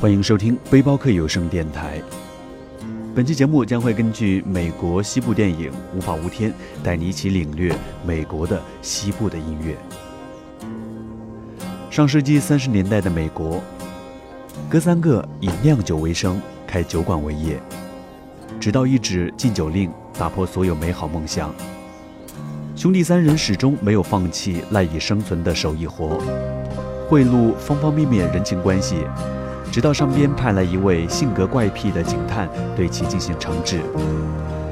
欢迎收听背包客有声电台。本期节目将会根据美国西部电影《无法无天》，带你一起领略美国的西部的音乐。上世纪三十年代的美国，哥三个以酿酒为生，开酒馆为业，直到一纸禁酒令打破所有美好梦想。兄弟三人始终没有放弃赖以生存的手艺活，贿赂方方面面人情关系。直到上边派来一位性格怪癖的警探，对其进行惩治。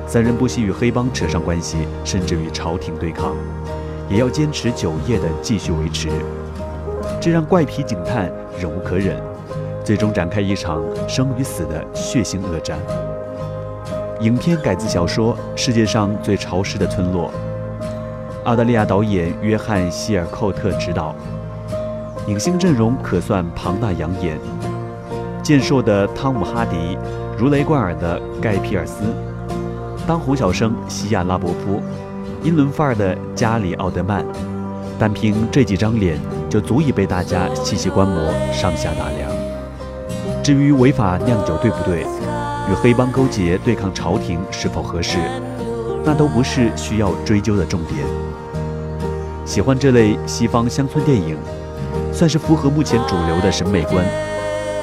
三人不惜与黑帮扯上关系，甚至与朝廷对抗，也要坚持酒业的继续维持。这让怪癖警探忍无可忍，最终展开一场生与死的血腥恶战。影片改自小说《世界上最潮湿的村落》，澳大利亚导演约翰·希尔寇特执导，影星阵容可算庞大养眼。健硕的汤姆·哈迪，如雷贯耳的盖·皮尔斯，当红小生西亚·拉伯夫，英伦范儿的加里·奥德曼，单凭这几张脸就足以被大家细细观摩、上下打量。至于违法酿酒对不对，与黑帮勾结对抗朝廷是否合适，那都不是需要追究的重点。喜欢这类西方乡村电影，算是符合目前主流的审美观。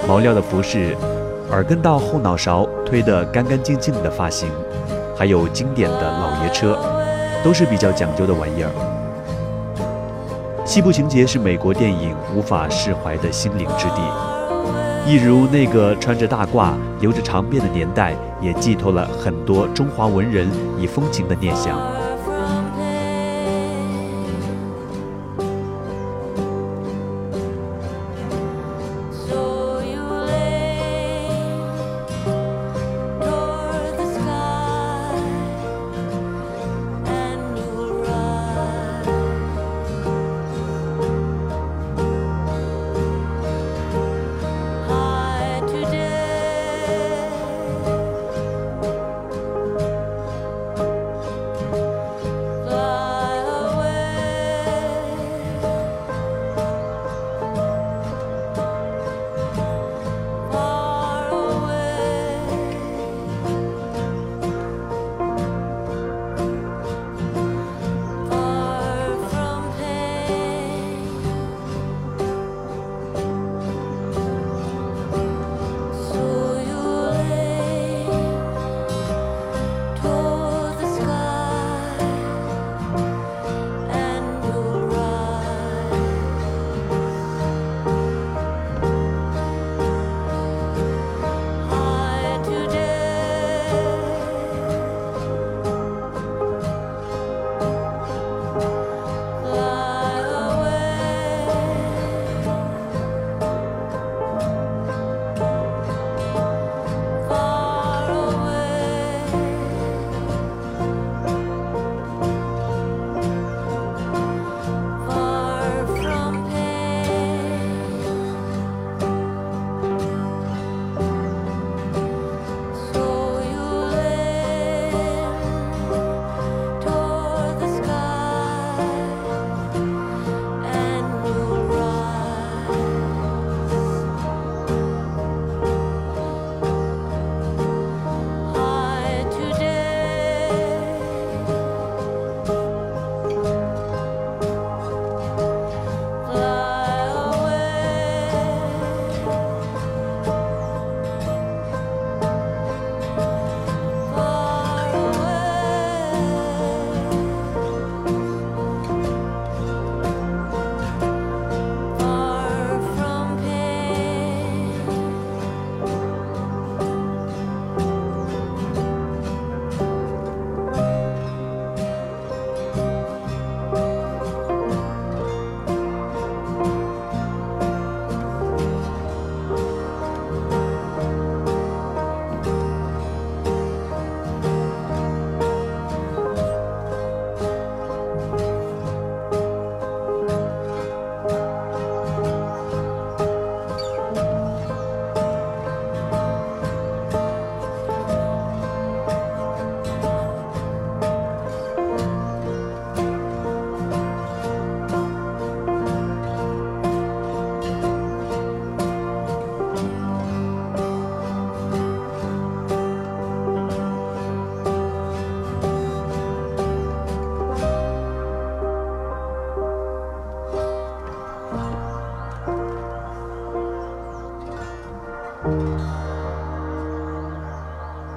毛料的服饰，耳根到后脑勺推得干干净净的发型，还有经典的老爷车，都是比较讲究的玩意儿。西部情节是美国电影无法释怀的心灵之地，一如那个穿着大褂、留着长辫的年代，也寄托了很多中华文人以风情的念想。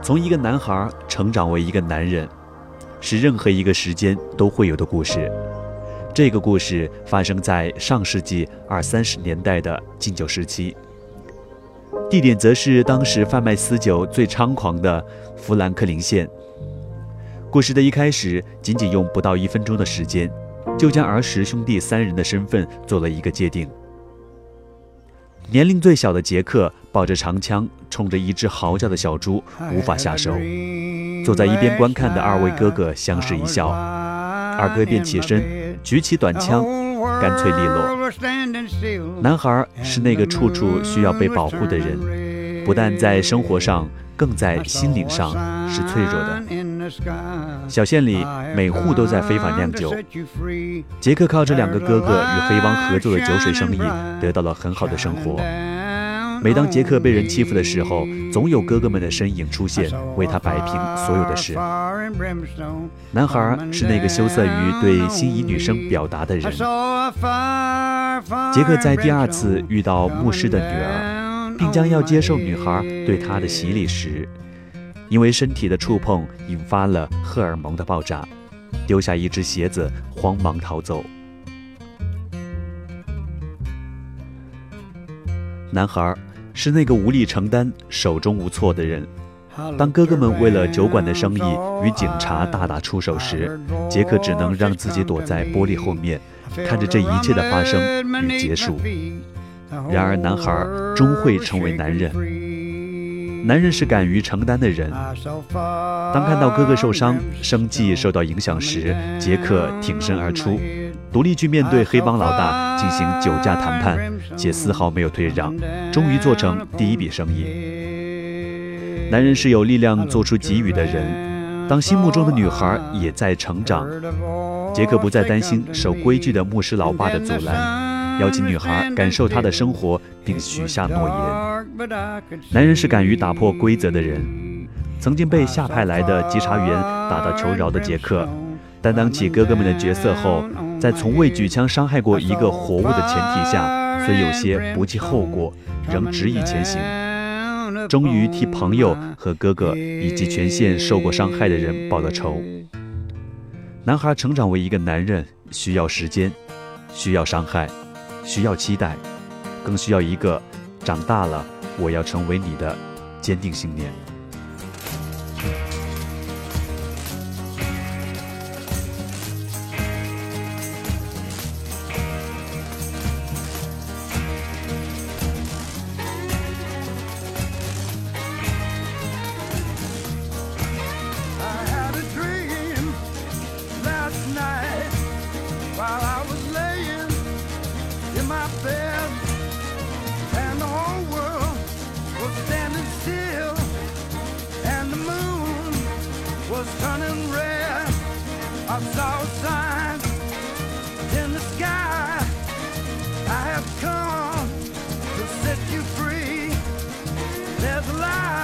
从一个男孩成长为一个男人，是任何一个时间都会有的故事。这个故事发生在上世纪二三十年代的禁酒时期，地点则是当时贩卖私酒最猖狂的富兰克林县。故事的一开始，仅仅用不到一分钟的时间，就将儿时兄弟三人的身份做了一个界定。年龄最小的杰克抱着长枪，冲着一只嚎叫的小猪，无法下手。坐在一边观看的二位哥哥相视一笑，二哥便起身。举起短枪，干脆利落。男孩是那个处处需要被保护的人，不但在生活上，更在心灵上是脆弱的。小县里每户都在非法酿酒，杰克靠着两个哥哥与黑帮合作的酒水生意，得到了很好的生活。每当杰克被人欺负的时候，总有哥哥们的身影出现，为他摆平所有的事。男孩是那个羞涩于对心仪女生表达的人。杰克在第二次遇到牧师的女儿，并将要接受女孩对他的洗礼时，因为身体的触碰引发了荷尔蒙的爆炸，丢下一只鞋子，慌忙逃走。男孩是那个无力承担、手中无措的人。当哥哥们为了酒馆的生意与警察大打出手时，杰克只能让自己躲在玻璃后面，看着这一切的发生与结束。然而，男孩终会成为男人。男人是敢于承担的人。当看到哥哥受伤、生计受到影响时，杰克挺身而出。独立去面对黑帮老大进行酒驾谈判，且丝毫没有退让，终于做成第一笔生意。男人是有力量做出给予的人。当心目中的女孩也在成长，杰克不再担心守规矩的牧师老爸的阻拦，邀请女孩感受她的生活，并许下诺言。男人是敢于打破规则的人。曾经被下派来的稽查员打到求饶的杰克，担当起哥哥们的角色后。在从未举枪伤害过一个活物的前提下，虽有些不计后果，仍执意前行。终于替朋友和哥哥以及全县受过伤害的人报了仇。男孩成长为一个男人，需要时间，需要伤害，需要期待，更需要一个长大了我要成为你的坚定信念。life.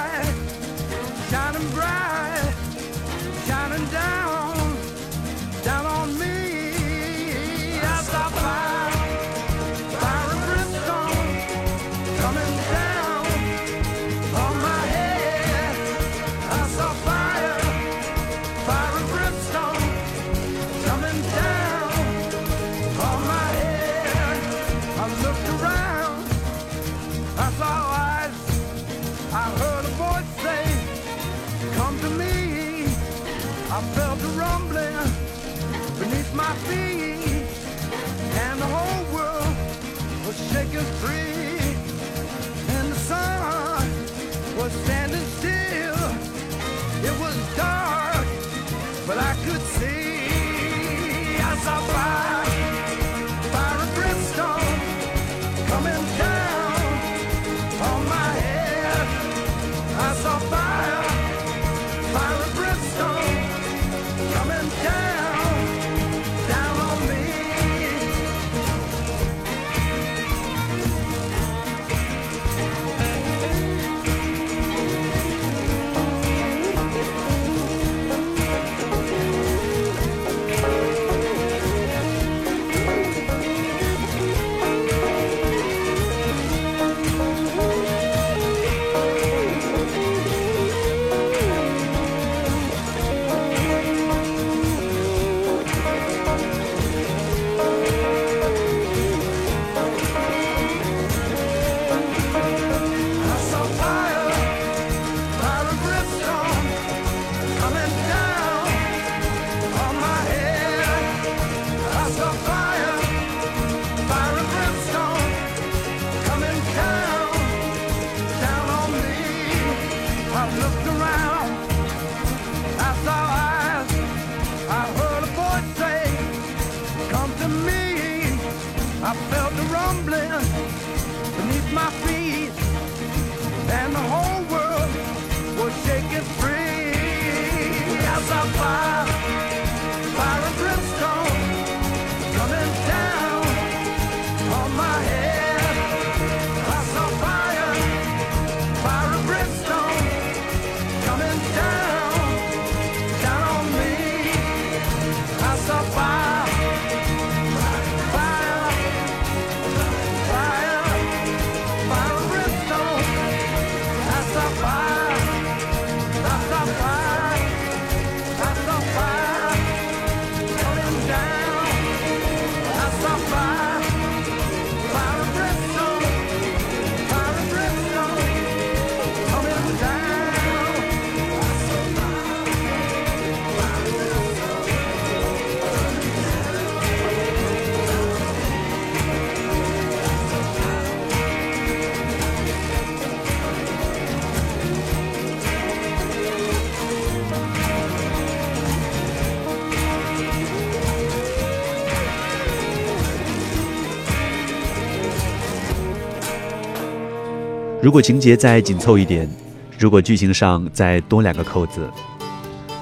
如果情节再紧凑一点，如果剧情上再多两个扣子，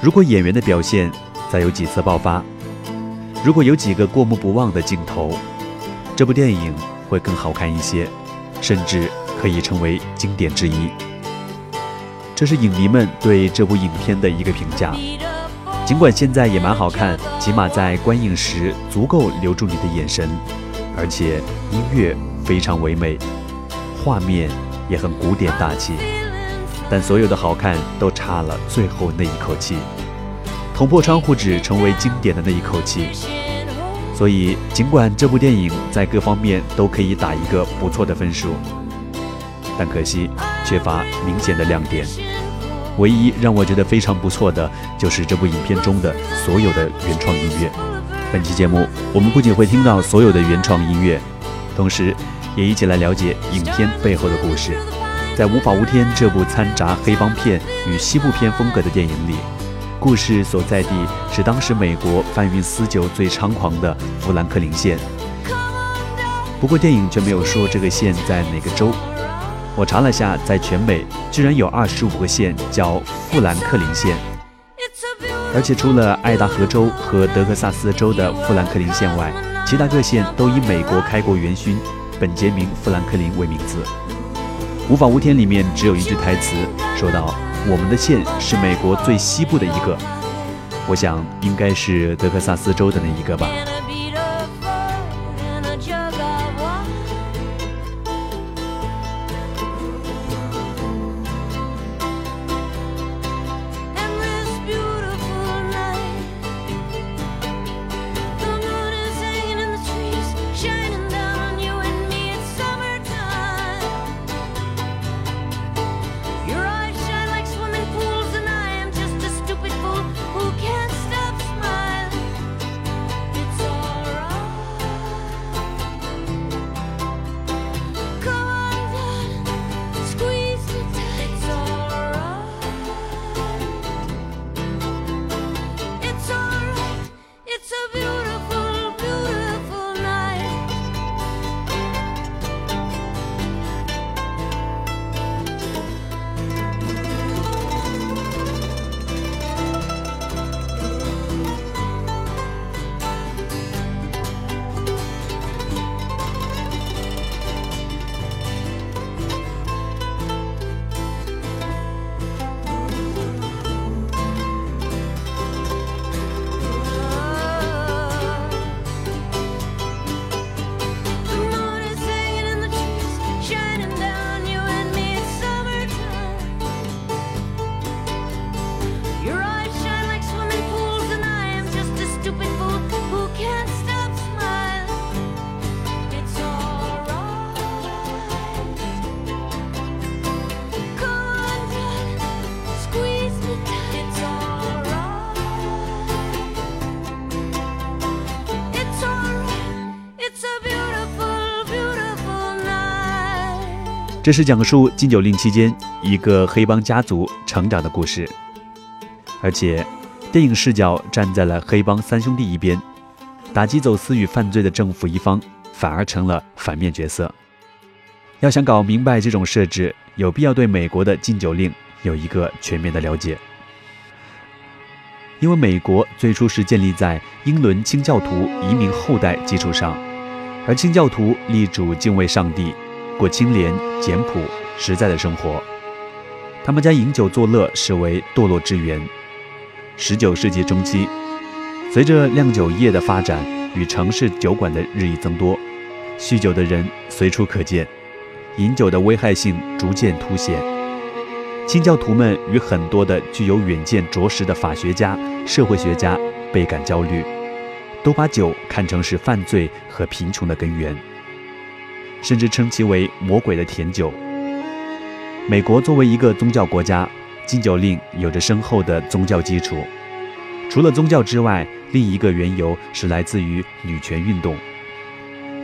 如果演员的表现再有几次爆发，如果有几个过目不忘的镜头，这部电影会更好看一些，甚至可以成为经典之一。这是影迷们对这部影片的一个评价。尽管现在也蛮好看，起码在观影时足够留住你的眼神，而且音乐非常唯美，画面。也很古典大气，但所有的好看都差了最后那一口气。捅破窗户纸成为经典的那一口气。所以，尽管这部电影在各方面都可以打一个不错的分数，但可惜缺乏明显的亮点。唯一让我觉得非常不错的，就是这部影片中的所有的原创音乐。本期节目，我们不仅会听到所有的原创音乐，同时。也一起来了解影片背后的故事。在《无法无天》这部掺杂黑帮片与西部片风格的电影里，故事所在地是当时美国贩运私酒最猖狂的富兰克林县。不过电影却没有说这个县在哪个州。我查了下，在全美居然有二十五个县叫富兰克林县，而且除了爱达荷州和德克萨斯州的富兰克林县外，其他各县都以美国开国元勋。本杰明·富兰克林为名字，《无法无天》里面只有一句台词，说到：“我们的县是美国最西部的一个，我想应该是德克萨斯州的那一个吧。”这是讲述禁酒令期间一个黑帮家族成长的故事，而且电影视角站在了黑帮三兄弟一边，打击走私与犯罪的政府一方反而成了反面角色。要想搞明白这种设置，有必要对美国的禁酒令有一个全面的了解。因为美国最初是建立在英伦清教徒移民后代基础上，而清教徒力主敬畏上帝，过清廉简朴实在的生活。他们将饮酒作乐视为堕落之源。十九世纪中期，随着酿酒业的发展与城市酒馆的日益增多，酗酒的人随处可见，饮酒的危害性逐渐凸显。清教徒们与很多的具有远见卓识的法学家、社会学家倍感焦虑，都把酒看成是犯罪和贫穷的根源，甚至称其为魔鬼的甜酒。美国作为一个宗教国家，禁酒令有着深厚的宗教基础。除了宗教之外，另一个缘由是来自于女权运动，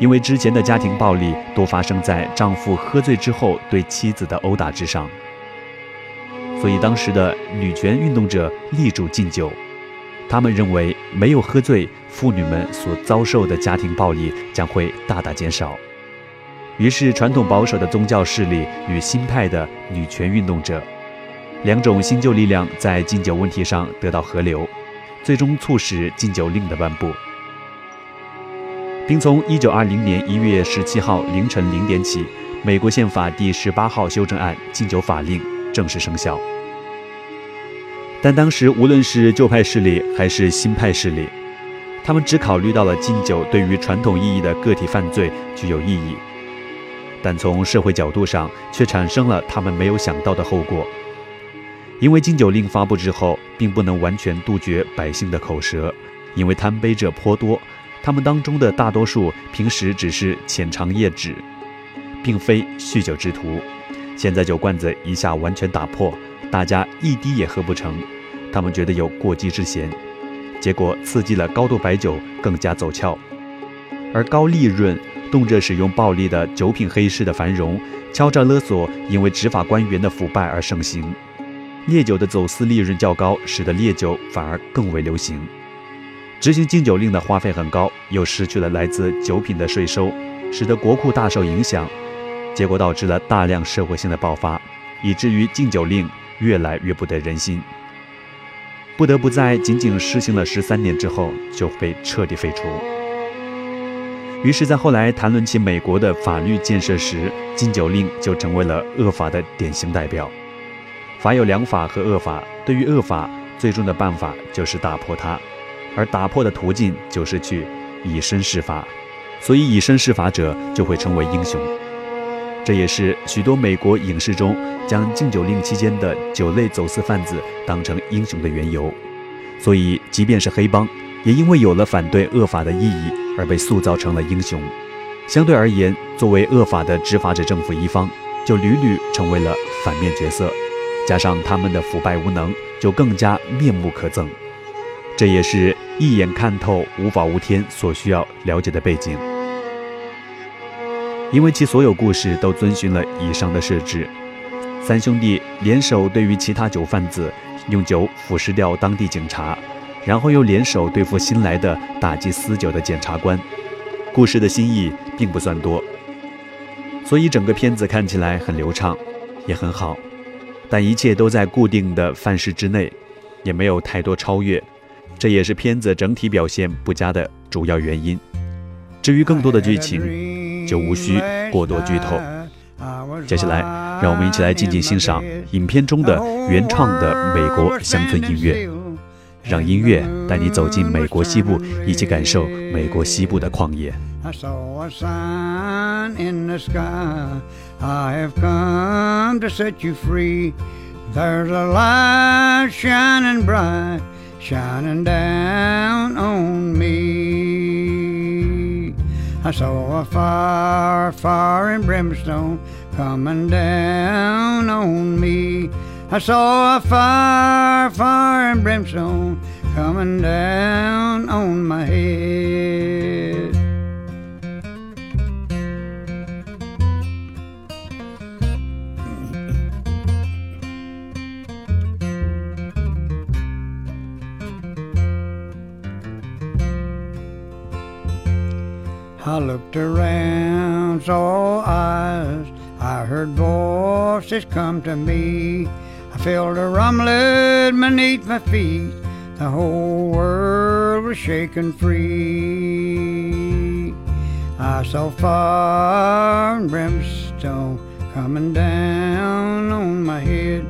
因为之前的家庭暴力多发生在丈夫喝醉之后对妻子的殴打之上。所以，当时的女权运动者力主禁酒，他们认为没有喝醉，妇女们所遭受的家庭暴力将会大大减少。于是，传统保守的宗教势力与新派的女权运动者，两种新旧力量在禁酒问题上得到合流，最终促使禁酒令的颁布，并从1920年1月17号凌晨零点起，美国宪法第十八号修正案禁酒法令。正式生效，但当时无论是旧派势力还是新派势力，他们只考虑到了禁酒对于传统意义的个体犯罪具有意义，但从社会角度上却产生了他们没有想到的后果。因为禁酒令发布之后，并不能完全杜绝百姓的口舌，因为贪杯者颇多，他们当中的大多数平时只是浅尝谒止，并非酗酒之徒。现在酒罐子一下完全打破，大家一滴也喝不成，他们觉得有过激之嫌，结果刺激了高度白酒更加走俏，而高利润、动辄使用暴力的酒品黑市的繁荣，敲诈勒索因为执法官员的腐败而盛行，烈酒的走私利润较高，使得烈酒反而更为流行。执行禁酒令的花费很高，又失去了来自酒品的税收，使得国库大受影响。结果导致了大量社会性的爆发，以至于禁酒令越来越不得人心，不得不在仅仅实行了十三年之后就被彻底废除。于是，在后来谈论起美国的法律建设时，禁酒令就成为了恶法的典型代表。法有良法和恶法，对于恶法，最终的办法就是打破它，而打破的途径就是去以身试法，所以以身试法者就会成为英雄。这也是许多美国影视中将禁酒令期间的酒类走私贩子当成英雄的缘由。所以，即便是黑帮，也因为有了反对恶法的意义而被塑造成了英雄。相对而言，作为恶法的执法者政府一方，就屡屡成为了反面角色。加上他们的腐败无能，就更加面目可憎。这也是一眼看透无法无天所需要了解的背景。因为其所有故事都遵循了以上的设置，三兄弟联手对于其他酒贩子，用酒腐蚀掉当地警察，然后又联手对付新来的打击私酒的检察官。故事的新意并不算多，所以整个片子看起来很流畅，也很好。但一切都在固定的范式之内，也没有太多超越，这也是片子整体表现不佳的主要原因。至于更多的剧情，就无需过多剧透。接下来，让我们一起来静静欣赏影片中的原创的美国乡村音乐，让音乐带你走进美国西部，一起感受美国西部的旷野。I saw a fire, fire and brimstone coming down on me. I saw a fire, fire and brimstone coming down on my head. I looked around, saw eyes I heard voices come to me. Felt a rumbling beneath my feet. The whole world was shaking free. I saw fire and brimstone coming down on my head.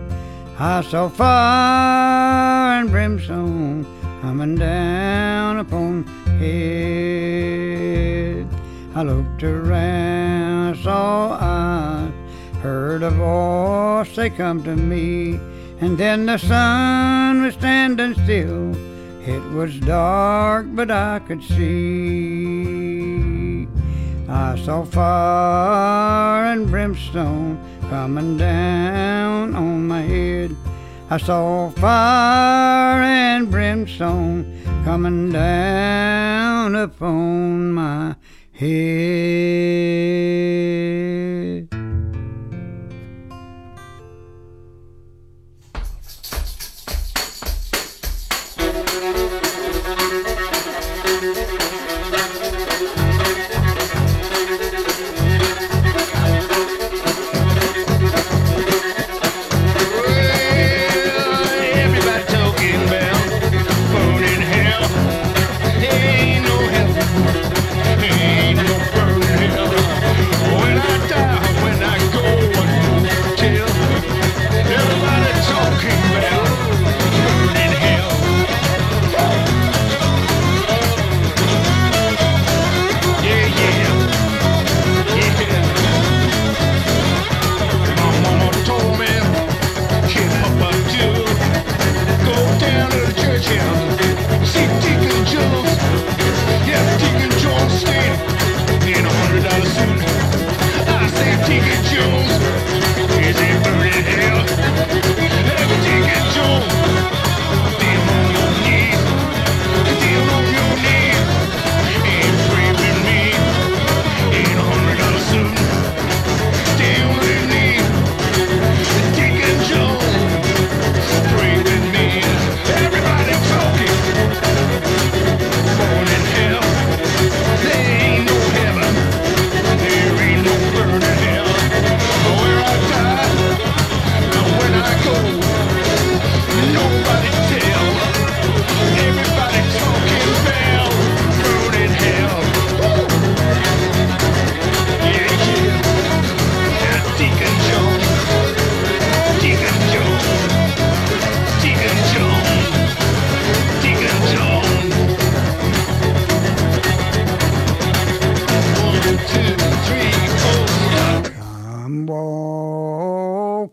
I saw fire and brimstone coming down upon head. I looked around, I saw heard a voice say, Come to me. And then the sun was standing still. It was dark, but I could see. I saw fire and brimstone coming down on my head. I saw fire and brimstone coming down upon my head.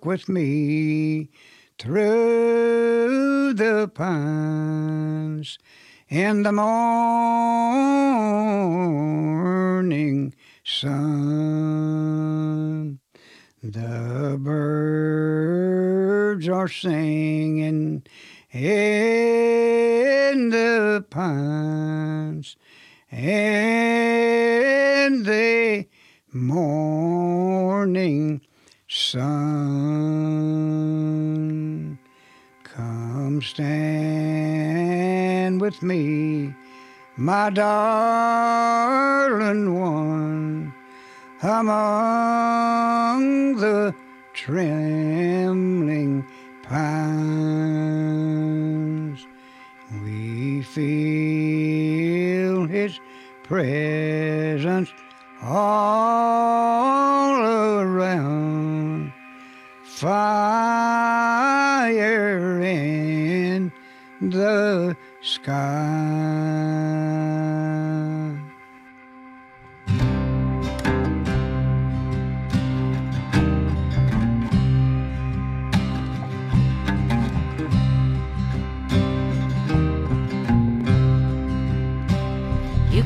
With me through the pines in the morning sun. The birds are singing in the pines and the morning sun. Come stand with me, my darling one, among the trembling pines. We feel his presence all You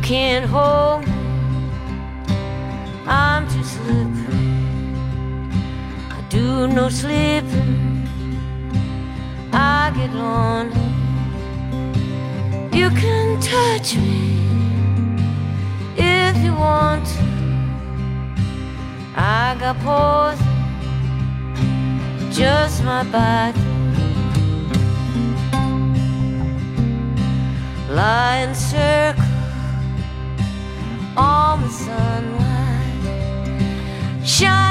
can't hold me. I'm too slippery. I do no slipping. I get lonely. You can touch me if you want to. I got poison, just my body. Lie circle on the sunlight, shine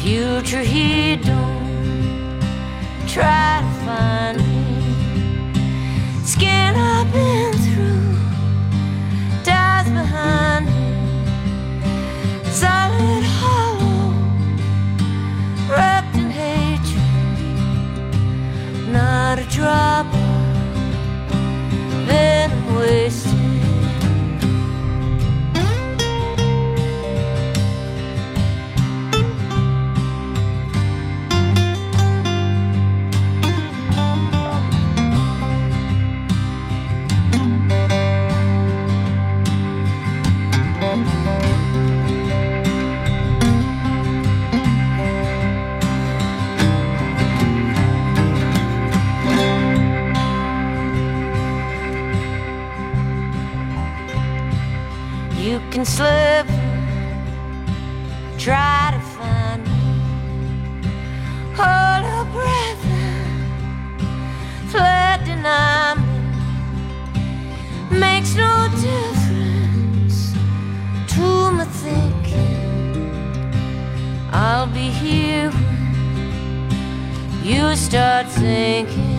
Future he don't try start sinking